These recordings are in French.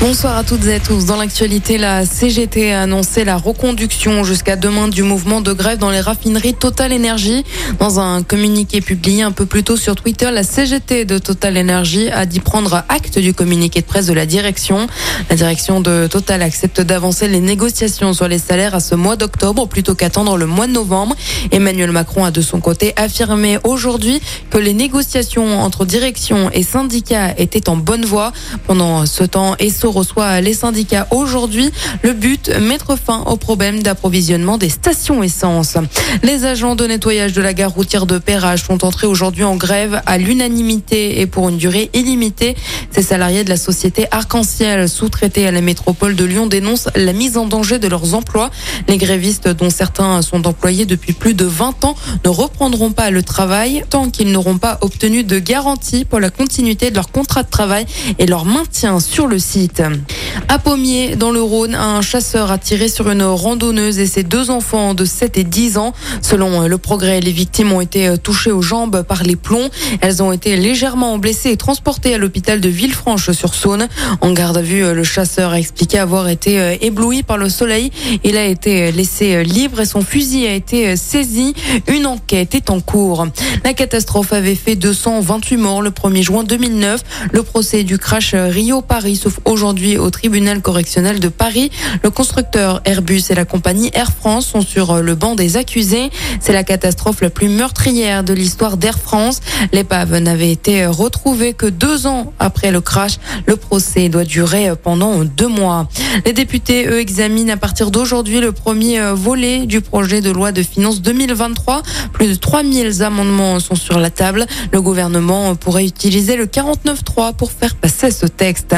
Bonsoir à toutes et à tous. Dans l'actualité, la CGT a annoncé la reconduction jusqu'à demain du mouvement de grève dans les raffineries Total Energy. Dans un communiqué publié un peu plus tôt sur Twitter, la CGT de Total Energy a dit prendre acte du communiqué de presse de la direction. La direction de Total accepte d'avancer les négociations sur les salaires à ce mois d'octobre plutôt qu'attendre le mois de novembre. Emmanuel Macron a de son côté affirmé aujourd'hui que les négociations entre direction et syndicats étaient en bonne voie. Pendant ce temps, Esso reçoit les syndicats aujourd'hui. Le but, mettre fin au problème d'approvisionnement des stations essence. Les agents de nettoyage de la gare routière de Perrache sont entrés aujourd'hui en grève à l'unanimité et pour une durée illimitée. Ces salariés de la société Arc-en-Ciel, sous-traités à la métropole de Lyon, dénoncent la mise en danger de leurs emplois. Les grévistes, dont certains sont employés depuis plus de 20 ans, ne reprendront pas le travail tant qu'ils n'auront pas obtenu de garantie pour la continuité de leur contrat de travail et leur maintien sur le site. À Pommier, dans le Rhône, un chasseur a tiré sur une randonneuse et ses deux enfants de 7 et 10 ans. Selon le progrès, les victimes ont été touchées aux jambes par les plombs. Elles ont été légèrement blessées et transportées à l'hôpital de Villefranche-sur-Saône. En garde à vue, le chasseur a expliqué avoir été ébloui par le soleil. Il a été laissé libre et son fusil a été saisi. Une enquête est en cours. La catastrophe avait fait 228 morts le 1er juin 2009. Le procès du crash Rio-Paris sauf aujourd'hui au tribunal correctionnel de Paris. Le constructeur Airbus et la compagnie Air France sont sur le banc des accusés. C'est la catastrophe la plus meurtrière de l'histoire d'Air France. L'épave n'avait été retrouvée que deux ans après le crash. Le procès doit durer pendant deux mois. Les députés, eux, examinent à partir d'aujourd'hui le premier volet du projet de loi de finances 2023. Plus de 3000 amendements sont sur la table. Le gouvernement pourrait utiliser le 49.3 pour faire passer ce texte.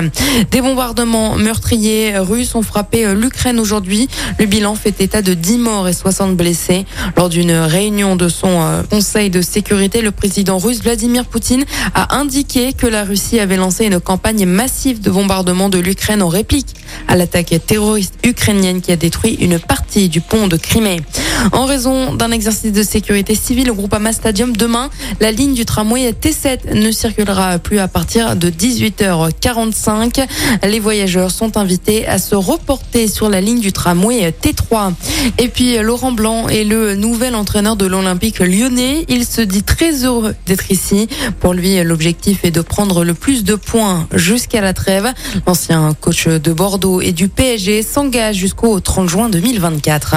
Des bombardements meurtriers russes ont frappé l'Ukraine aujourd'hui. Le bilan fait état de 10 morts et 60 blessés. Lors d'une réunion de son conseil de sécurité, le président russe Vladimir Poutine a indiqué que la Russie avait lancé une campagne massive de bombardement de l'Ukraine en réplique à l'attaque terroriste ukrainienne qui a détruit une partie du pont de Crimée. En raison d'un exercice de sécurité civile au Groupama Stadium demain, la ligne du tramway T7 ne circulera plus à partir de 18h45. Les voyageurs sont invités à se reporter sur la ligne du tramway T3. Et puis Laurent Blanc est le nouvel entraîneur de l'Olympique lyonnais. Il se dit très heureux d'être ici. Pour lui, l'objectif est de prendre le plus de points jusqu'à la trêve. L'ancien coach de Bordeaux et du PSG s'engage jusqu'au 30 juin 2024.